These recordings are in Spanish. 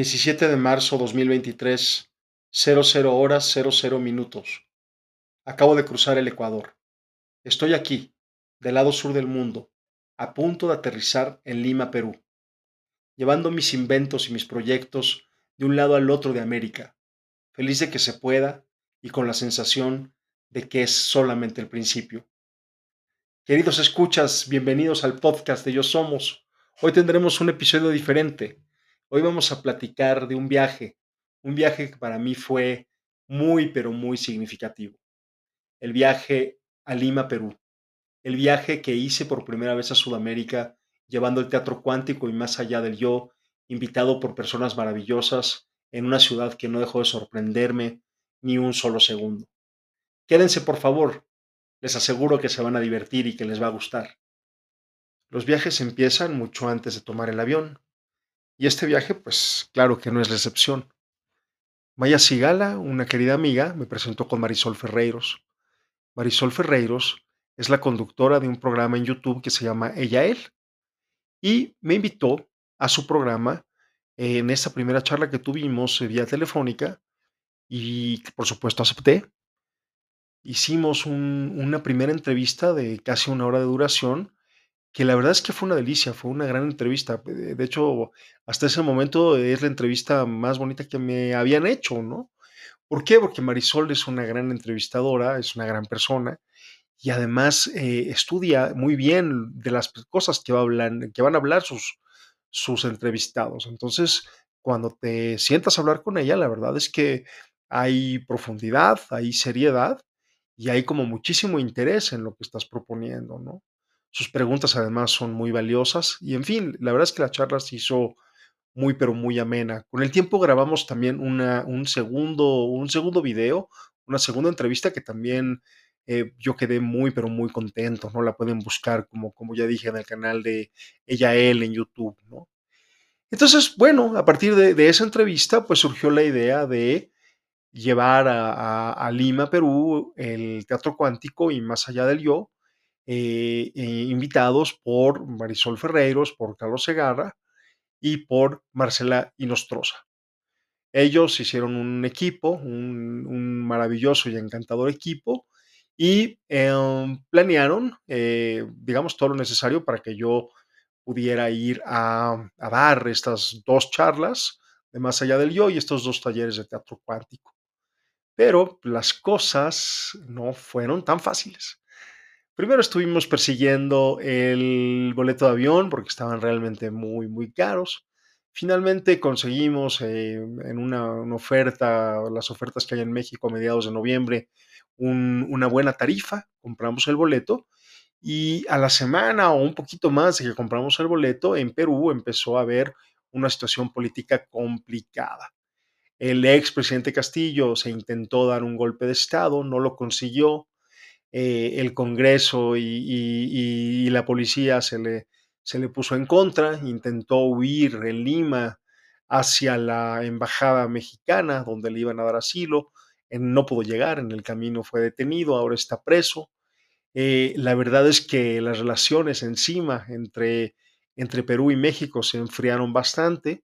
17 de marzo 2023, 00 horas 00 minutos. Acabo de cruzar el Ecuador. Estoy aquí, del lado sur del mundo, a punto de aterrizar en Lima, Perú, llevando mis inventos y mis proyectos de un lado al otro de América, feliz de que se pueda y con la sensación de que es solamente el principio. Queridos escuchas, bienvenidos al podcast de Yo Somos. Hoy tendremos un episodio diferente. Hoy vamos a platicar de un viaje, un viaje que para mí fue muy, pero muy significativo. El viaje a Lima, Perú. El viaje que hice por primera vez a Sudamérica, llevando el teatro cuántico y más allá del yo, invitado por personas maravillosas en una ciudad que no dejó de sorprenderme ni un solo segundo. Quédense, por favor. Les aseguro que se van a divertir y que les va a gustar. Los viajes empiezan mucho antes de tomar el avión. Y este viaje, pues claro que no es la excepción. Maya Sigala, una querida amiga, me presentó con Marisol Ferreiros. Marisol Ferreiros es la conductora de un programa en YouTube que se llama Ella Él. Y me invitó a su programa en esta primera charla que tuvimos vía telefónica y por supuesto acepté. Hicimos una primera entrevista de casi una hora de duración que la verdad es que fue una delicia, fue una gran entrevista. De hecho, hasta ese momento es la entrevista más bonita que me habían hecho, ¿no? ¿Por qué? Porque Marisol es una gran entrevistadora, es una gran persona y además eh, estudia muy bien de las cosas que, va a hablar, que van a hablar sus, sus entrevistados. Entonces, cuando te sientas a hablar con ella, la verdad es que hay profundidad, hay seriedad y hay como muchísimo interés en lo que estás proponiendo, ¿no? Sus preguntas además son muy valiosas y en fin, la verdad es que la charla se hizo muy pero muy amena. Con el tiempo grabamos también una, un, segundo, un segundo video, una segunda entrevista que también eh, yo quedé muy pero muy contento, ¿no? La pueden buscar como, como ya dije en el canal de Ella Él en YouTube, ¿no? Entonces, bueno, a partir de, esa entrevista pues surgió la idea de llevar a, a Lima, Perú, el teatro cuántico y más allá del yo, eh, eh, invitados por Marisol Ferreiros, por Carlos Segarra y por Marcela Inostroza. Ellos hicieron un equipo, un, maravilloso y encantador equipo, y em, planearon, eh, digamos, todo lo necesario para que yo pudiera ir a, a, dar estas dos charlas de Más allá del yo y estos dos talleres de teatro cuántico. Pero las cosas no fueron tan fáciles. Primero estuvimos persiguiendo el boleto de avión porque estaban realmente muy, muy caros. Finalmente conseguimos eh, en una, oferta, las ofertas que hay en México a mediados de noviembre, una buena tarifa, compramos el boleto y a la semana o un poquito más de que compramos el boleto, en Perú empezó a haber una situación política complicada. El ex presidente Castillo se intentó dar un golpe de Estado, no lo consiguió, eh, el Congreso y, la policía se le, se le puso en contra, intentó huir en Lima hacia la embajada mexicana donde le iban a dar asilo, no pudo llegar, en el camino fue detenido, ahora está preso. Eh, la verdad es que las relaciones encima entre, entre Perú y México se enfriaron bastante.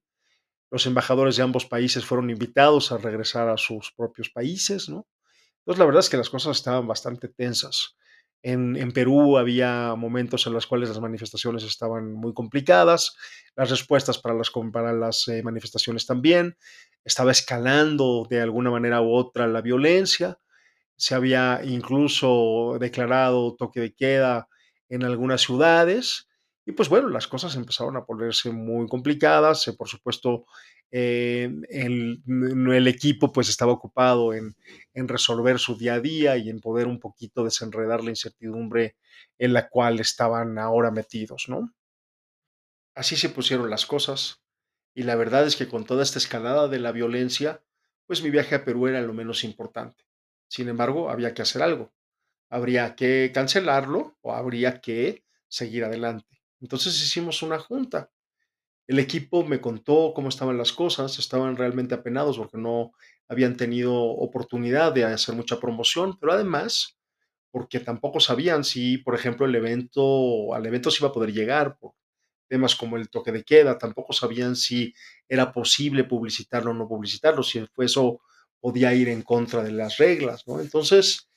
Los embajadores de ambos países fueron invitados a regresar a sus propios países, ¿no? Entonces, la verdad es que las cosas estaban bastante tensas. En, Perú había momentos en los cuales las manifestaciones estaban muy complicadas, las respuestas para las, eh, manifestaciones también, estaba escalando de alguna manera u otra la violencia, se había incluso declarado toque de queda en algunas ciudades. Y pues bueno, las cosas empezaron a ponerse muy complicadas, por supuesto eh, el, equipo pues estaba ocupado en, resolver su día a día y en poder un poquito desenredar la incertidumbre en la cual estaban ahora metidos, ¿no? Así se pusieron las cosas y la verdad es que con toda esta escalada de la violencia, pues mi viaje a Perú era lo menos importante. Sin embargo, había que hacer algo. Habría que cancelarlo o habría que seguir adelante. Entonces hicimos una junta el equipo me contó cómo estaban las cosas, estaban realmente apenados porque no habían tenido oportunidad de hacer mucha promoción, pero además porque tampoco sabían si, por ejemplo, el evento, al evento se iba a poder llegar por temas como el toque de queda, tampoco sabían si era posible publicitarlo o no publicitarlo, si eso podía ir en contra de las reglas, ¿no? Entonces,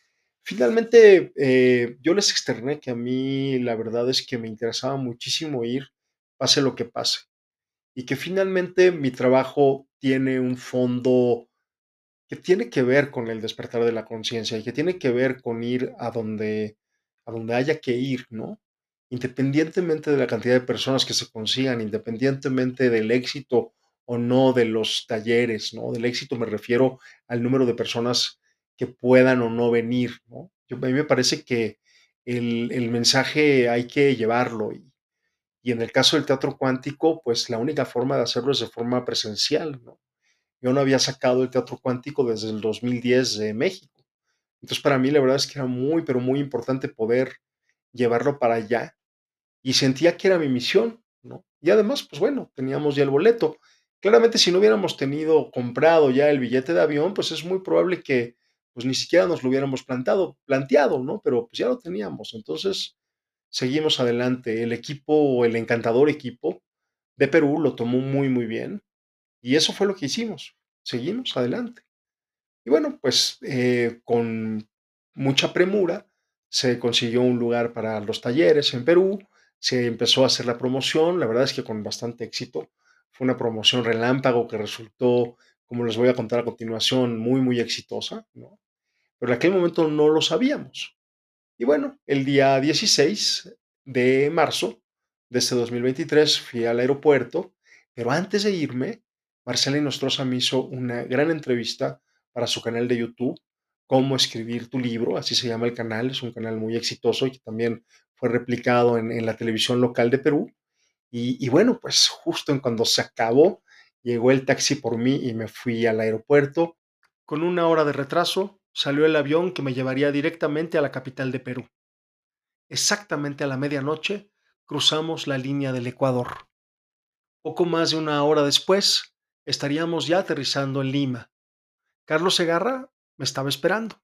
finalmente eh, yo les externé que a mí la verdad es que me interesaba muchísimo ir, pase lo que pase, y que finalmente mi trabajo tiene un fondo que tiene que ver con el despertar de la conciencia y que tiene que ver con ir a donde, a donde haya que ir, ¿no? Independientemente de la cantidad de personas que se consigan, independientemente del éxito o no de los talleres, ¿no? Del éxito me refiero al número de personas que puedan o no venir, ¿no? Yo, a mí me parece que el, el mensaje hay que llevarlo y, y en el caso del teatro cuántico, pues la única forma de hacerlo es de forma presencial, ¿no? Yo no había sacado el teatro cuántico desde el 2010 de México. Entonces, para mí la verdad es que era muy, pero muy importante poder llevarlo para allá y sentía que era mi misión, ¿no? Y además, pues bueno, teníamos ya el boleto. Claramente, si no hubiéramos tenido comprado ya el billete de avión, pues es muy probable que pues ni siquiera nos lo hubiéramos plantado, planteado, ¿no? Pero pues ya lo teníamos. Entonces, seguimos adelante. El equipo, el encantador equipo de Perú lo tomó muy, muy bien. Y eso fue lo que hicimos. Seguimos adelante. Y bueno, pues eh, con mucha premura se consiguió un lugar para los talleres en Perú, se empezó a hacer la promoción, la verdad es que con bastante éxito. Fue una promoción relámpago que resultó, como les voy a contar a continuación, muy, muy exitosa, ¿no? Pero en aquel momento no lo sabíamos. Y bueno, el día 16 de marzo de este 2023 fui al aeropuerto, pero antes de irme Marcela Inostroza me hizo una gran entrevista para su canal de YouTube, Cómo escribir tu libro, así se llama el canal, es un canal muy exitoso y que también fue replicado en, la televisión local de Perú. Y, y, bueno, pues justo en cuando se acabó, llegó el taxi por mí y me fui al aeropuerto. Con una hora de retraso, salió el avión que me llevaría directamente a la capital de Perú. Exactamente a la medianoche, cruzamos la línea del Ecuador. Poco más de una hora después, estaríamos ya aterrizando en Lima. Carlos Segarra me estaba esperando.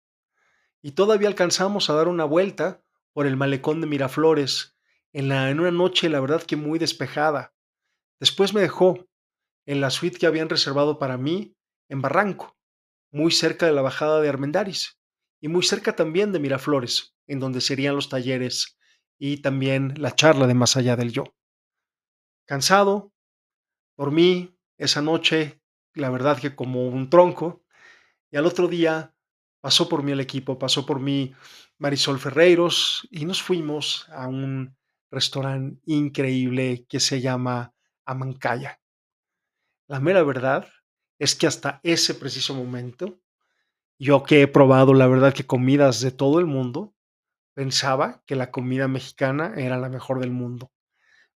Y todavía alcanzamos a dar una vuelta por el malecón de Miraflores, en, la, en una noche, la verdad que muy despejada. Después me dejó en la suite que habían reservado para mí en Barranco, muy cerca de la bajada de Armendaris y muy cerca también de Miraflores, en donde serían los talleres y también la charla de Más allá del yo. Cansado, dormí, esa noche, la verdad que como un tronco, y al otro día pasó por mí el equipo, pasó por mí Marisol Ferreiros y nos fuimos a un restaurante increíble que se llama Amancaya. La mera verdad es que hasta ese preciso momento, yo que he probado la verdad que comidas de todo el mundo, pensaba que la comida mexicana era la mejor del mundo,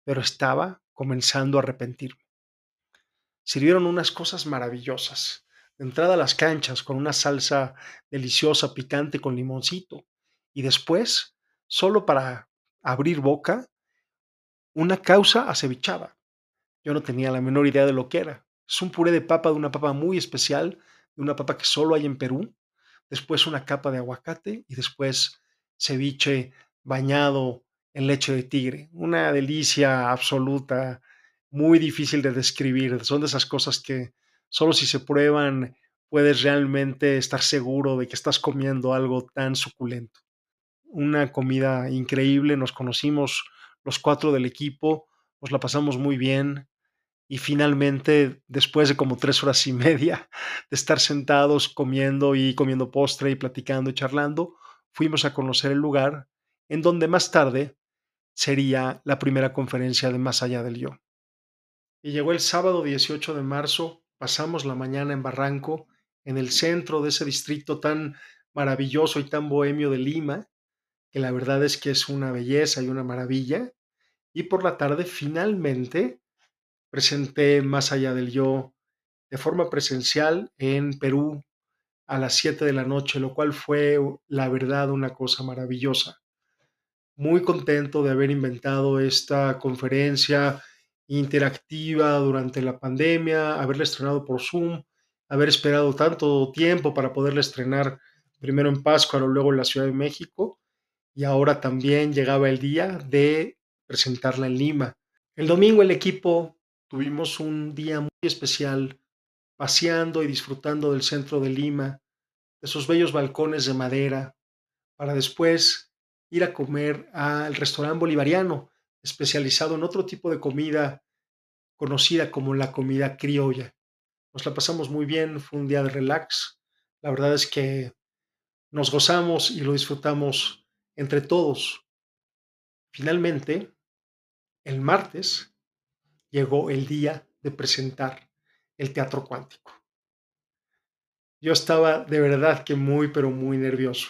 pero estaba comenzando a arrepentirme sirvieron unas cosas maravillosas. De entrada a las canchas con una salsa deliciosa, picante con limoncito. Y después, solo para abrir boca, una causa acevichada. Yo no tenía la menor idea de lo que era. Es un puré de papa de una papa muy especial, de una papa que solo hay en Perú. Después una capa de aguacate y después ceviche bañado en leche de tigre. Una delicia absoluta muy difícil de describir. Son de esas cosas que solo si se prueban puedes realmente estar seguro de que estás comiendo algo tan suculento. Una comida increíble, nos conocimos los cuatro del equipo, nos la pasamos muy bien y finalmente, después de como tres horas y media de estar sentados comiendo y comiendo postre y platicando y charlando, fuimos a conocer el lugar en donde más tarde sería la primera conferencia de Más allá del yo. Y llegó el sábado 18 de marzo, pasamos la mañana en Barranco, en el centro de ese distrito tan maravilloso y tan bohemio de Lima, que la verdad es que es una belleza y una maravilla. Y por la tarde finalmente presenté Más allá del yo de forma presencial en Perú a las 7 de la noche, lo cual fue la verdad una cosa maravillosa. Muy contento de haber inventado esta conferencia interactiva durante la pandemia, haberla estrenado por Zoom, haber esperado tanto tiempo para poderla estrenar primero en Pascua, luego en la Ciudad de México, y ahora también llegaba el día de presentarla en Lima. El domingo el equipo tuvimos un día muy especial paseando y disfrutando del centro de Lima, de sus bellos balcones de madera, para después ir a comer al restaurante bolivariano, especializado en otro tipo de comida conocida como la comida criolla. Nos la pasamos muy bien, fue un día de relax. La verdad es que nos gozamos y lo disfrutamos entre todos. Finalmente, el martes llegó el día de presentar el teatro cuántico. Yo estaba de verdad que muy, pero muy nervioso.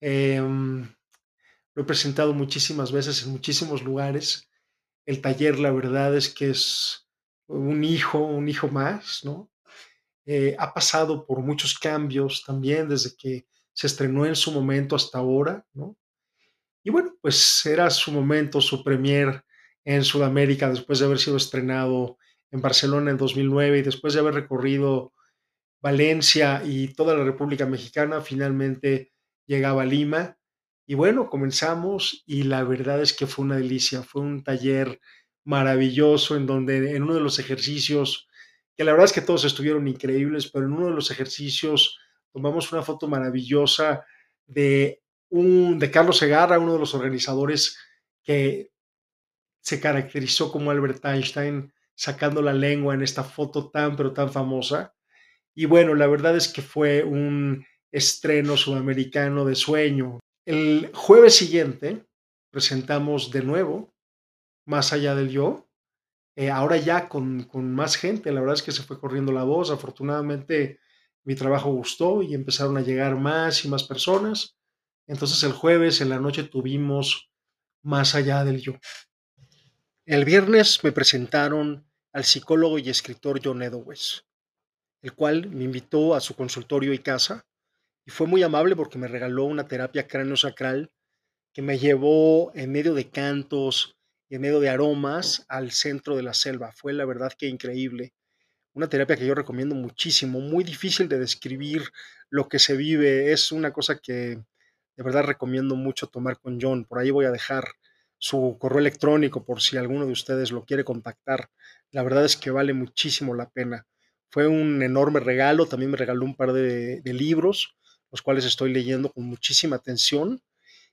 Em, lo he presentado muchísimas veces en muchísimos lugares. El taller, la verdad es que es un hijo, un hijo más, ¿no? Eh, ha pasado por muchos cambios también desde que se estrenó en su momento hasta ahora, ¿no? Y bueno, pues era su momento, su premier en Sudamérica después de haber sido estrenado en Barcelona en 2009 y después de haber recorrido Valencia y toda la República Mexicana, finalmente llegaba a Lima. Y bueno, comenzamos y la verdad es que fue una delicia, fue un taller maravilloso en donde en uno de los ejercicios, que la verdad es que todos estuvieron increíbles, pero en uno de los ejercicios tomamos una foto maravillosa de, un, de Carlos Segarra, uno de los organizadores que se caracterizó como Albert Einstein, sacando la lengua en esta foto tan, pero tan famosa. Y bueno, la verdad es que fue un estreno sudamericano de sueño. El jueves siguiente presentamos de nuevo Más allá del yo, eh, ahora ya con, con, más gente, la verdad es que se fue corriendo la voz, afortunadamente mi trabajo gustó y empezaron a llegar más y más personas. Entonces el jueves en la noche tuvimos Más allá del yo. El viernes me presentaron al psicólogo y escritor John Edowes, el cual me invitó a su consultorio y casa y fue muy amable porque me regaló una terapia cráneo-sacral que me llevó en medio de cantos y en medio de aromas al centro de la selva. Fue la verdad que increíble. Una terapia que yo recomiendo muchísimo, muy difícil de describir lo que se vive. Es una cosa que de verdad recomiendo mucho tomar con John. Por ahí voy a dejar su correo electrónico por si alguno de ustedes lo quiere contactar. La verdad es que vale muchísimo la pena. Fue un enorme regalo. También me regaló un par de, libros los cuales estoy leyendo con muchísima atención.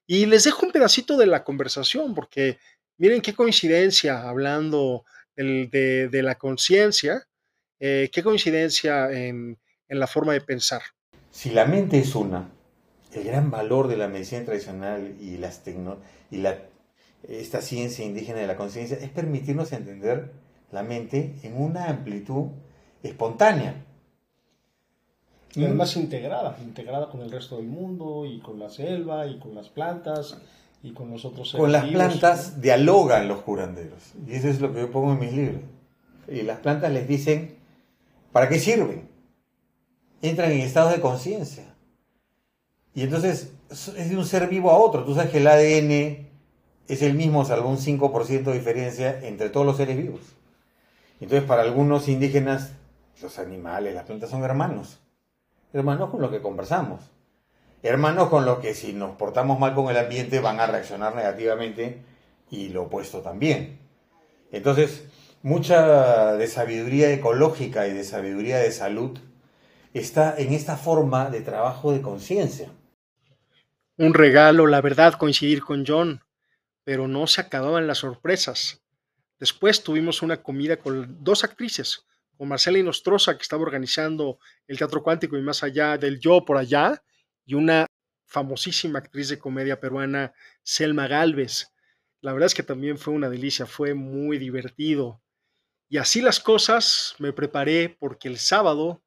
Y les dejo un pedacito de la conversación, porque miren qué coincidencia, hablando de, la conciencia, eh, qué coincidencia en, la forma de pensar. Si la mente es una, el gran valor de la medicina tradicional y, las la, esta ciencia indígena de la conciencia es permitirnos entender la mente en una amplitud espontánea. Y además integrada, integrada con el resto del mundo y con la selva y con las plantas y con los otros seres Con las plantas dialogan los curanderos. Y eso es lo que yo pongo en mis libros. Y las plantas les dicen, ¿para qué sirven? Entran en estados de conciencia. Y entonces es de un ser vivo a otro. Tú sabes que el ADN es el mismo, salvo un 5% de diferencia entre todos los seres vivos. Entonces, para algunos indígenas, los animales, las plantas son hermanos hermanos con los que conversamos, hermanos con los que si nos portamos mal con el ambiente van a reaccionar negativamente y lo opuesto también. Entonces, mucha de sabiduría ecológica y de sabiduría de salud está en esta forma de trabajo de conciencia. Un regalo, la verdad, coincidir con John, pero no se acababan las sorpresas. Después tuvimos una comida con dos actrices, con Marcela Inostroza, que estaba organizando el Teatro Cuántico y más allá del Yo por allá, y una famosísima actriz de comedia peruana, Selma Galvez. La verdad es que también fue una delicia, fue muy divertido. Y así las cosas, me preparé porque el sábado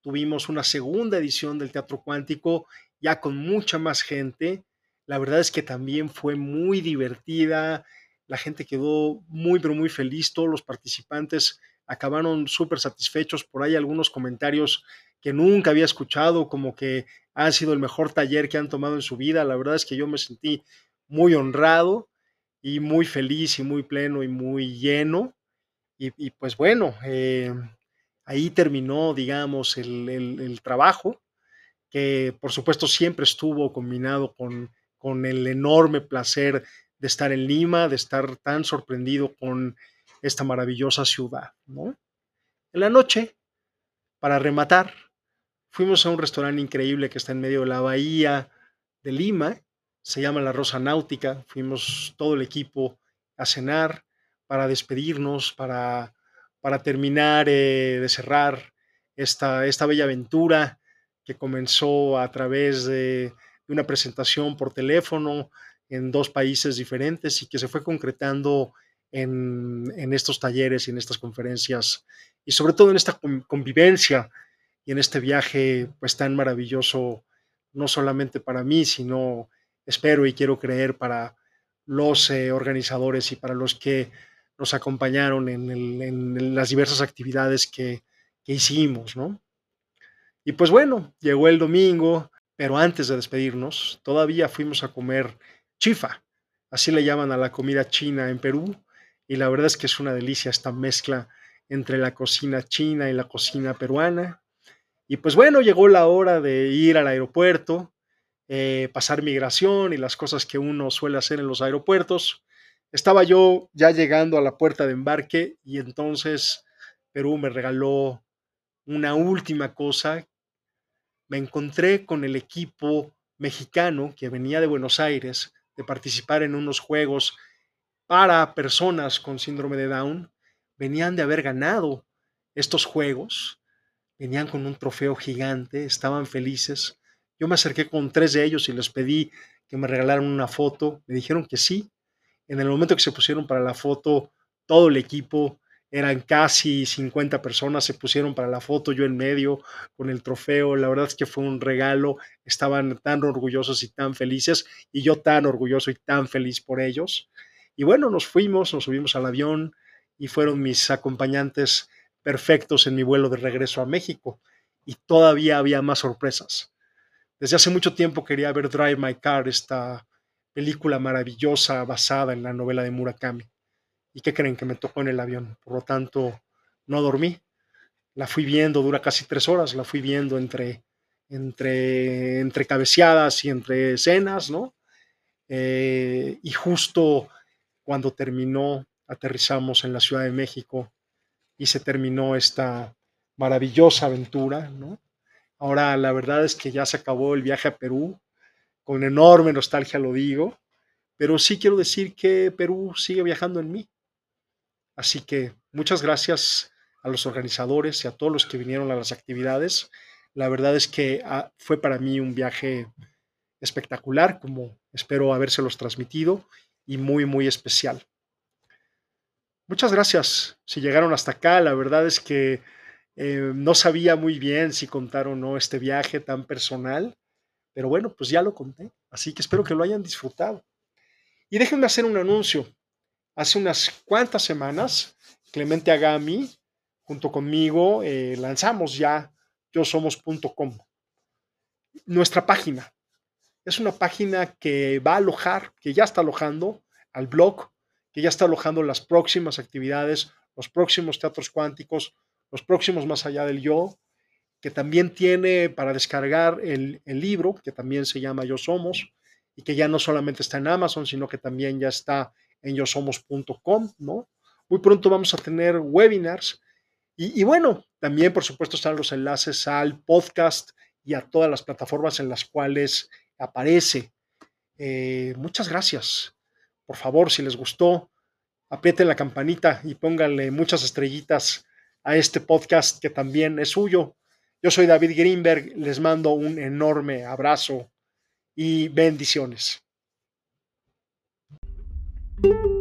tuvimos una segunda edición del Teatro Cuántico, ya con mucha más gente. La verdad es que también fue muy divertida, la gente quedó muy, pero muy feliz, todos los participantes acabaron súper satisfechos. Por ahí algunos comentarios que nunca había escuchado, como que ha sido el mejor taller que han tomado en su vida. La verdad es que yo me sentí muy honrado y muy feliz y muy pleno y muy lleno. Y, pues bueno, eh, ahí terminó, digamos, el, el, trabajo, que por supuesto siempre estuvo combinado con, con el enorme placer de estar en Lima, de estar tan sorprendido con esta maravillosa ciudad, ¿no? En la noche, para rematar, fuimos a un restaurante increíble que está en medio de la bahía de Lima, se llama La Rosa Náutica, fuimos todo el equipo a cenar para despedirnos, para, para terminar eh, de cerrar esta, esta bella aventura que comenzó a través de, una presentación por teléfono en dos países diferentes y que se fue concretando en, en, estos talleres y en estas conferencias y sobre todo en esta convivencia y en este viaje pues tan maravilloso, no solamente para mí, sino espero y quiero creer para los eh, organizadores y para los que nos acompañaron en, en las diversas actividades que, que hicimos, ¿no? Y pues bueno, llegó el domingo, pero antes de despedirnos, todavía fuimos a comer chifa, así le llaman a la comida china en Perú, y la verdad es que es una delicia esta mezcla entre la cocina china y la cocina peruana. Y pues bueno, llegó la hora de ir al aeropuerto, eh, pasar migración y las cosas que uno suele hacer en los aeropuertos. Estaba yo ya llegando a la puerta de embarque y entonces Perú me regaló una última cosa me encontré con el equipo mexicano que venía de Buenos Aires de participar en unos juegos para personas con síndrome de Down. Venían de haber ganado estos juegos, venían con un trofeo gigante, estaban felices. Yo me acerqué con tres de ellos y les pedí que me regalaran una foto. Me dijeron que sí. En el momento que se pusieron para la foto, todo el equipo eran casi 50 personas, se pusieron para la foto, yo en medio con el trofeo, la verdad es que fue un regalo, estaban tan orgullosos y tan felices, y yo tan orgulloso y tan feliz por ellos. Y bueno, nos fuimos, nos subimos al avión y fueron mis acompañantes perfectos en mi vuelo de regreso a México, y todavía había más sorpresas. Desde hace mucho tiempo quería ver Drive My Car, esta película maravillosa basada en la novela de Murakami ¿Y qué creen que me tocó en el avión? Por lo tanto, no dormí. La fui viendo, dura casi tres horas, la fui viendo entre, entre, entre cabeceadas y entre escenas, ¿no? Eh, y justo cuando terminó, aterrizamos en la Ciudad de México y se terminó esta maravillosa aventura, ¿no? Ahora la verdad es que ya se acabó el viaje a Perú, con enorme nostalgia lo digo, pero sí quiero decir que Perú sigue viajando en mí. Así que muchas gracias a los organizadores y a todos los que vinieron a las actividades. La verdad es que ah, fue para mí un viaje espectacular, como espero habérselos transmitido, y muy, muy especial. Muchas gracias si llegaron hasta acá. La verdad es que eh, no sabía muy bien si contar o no este viaje tan personal, pero bueno, pues ya lo conté. Así que espero que lo hayan disfrutado. Y déjenme hacer un anuncio hace unas cuantas semanas, Clemente Agami, junto conmigo, eh, lanzamos ya yosomos.com. Nuestra página es una página que va a alojar, que ya está alojando al blog, que ya está alojando las próximas actividades, los próximos teatros cuánticos, los próximos más allá del yo, que también tiene para descargar el, el libro, que también se llama Yo Somos, y que ya no solamente está en Amazon, sino que también ya está en yosomos.com, ¿no? Muy pronto vamos a tener webinars y, bueno, también por supuesto están los enlaces al podcast y a todas las plataformas en las cuales aparece. Eh, muchas gracias. Por favor, si les gustó, aprieten la campanita y pónganle muchas estrellitas a este podcast que también es suyo. Yo soy David Greenberg, les mando un enorme abrazo y bendiciones. thank you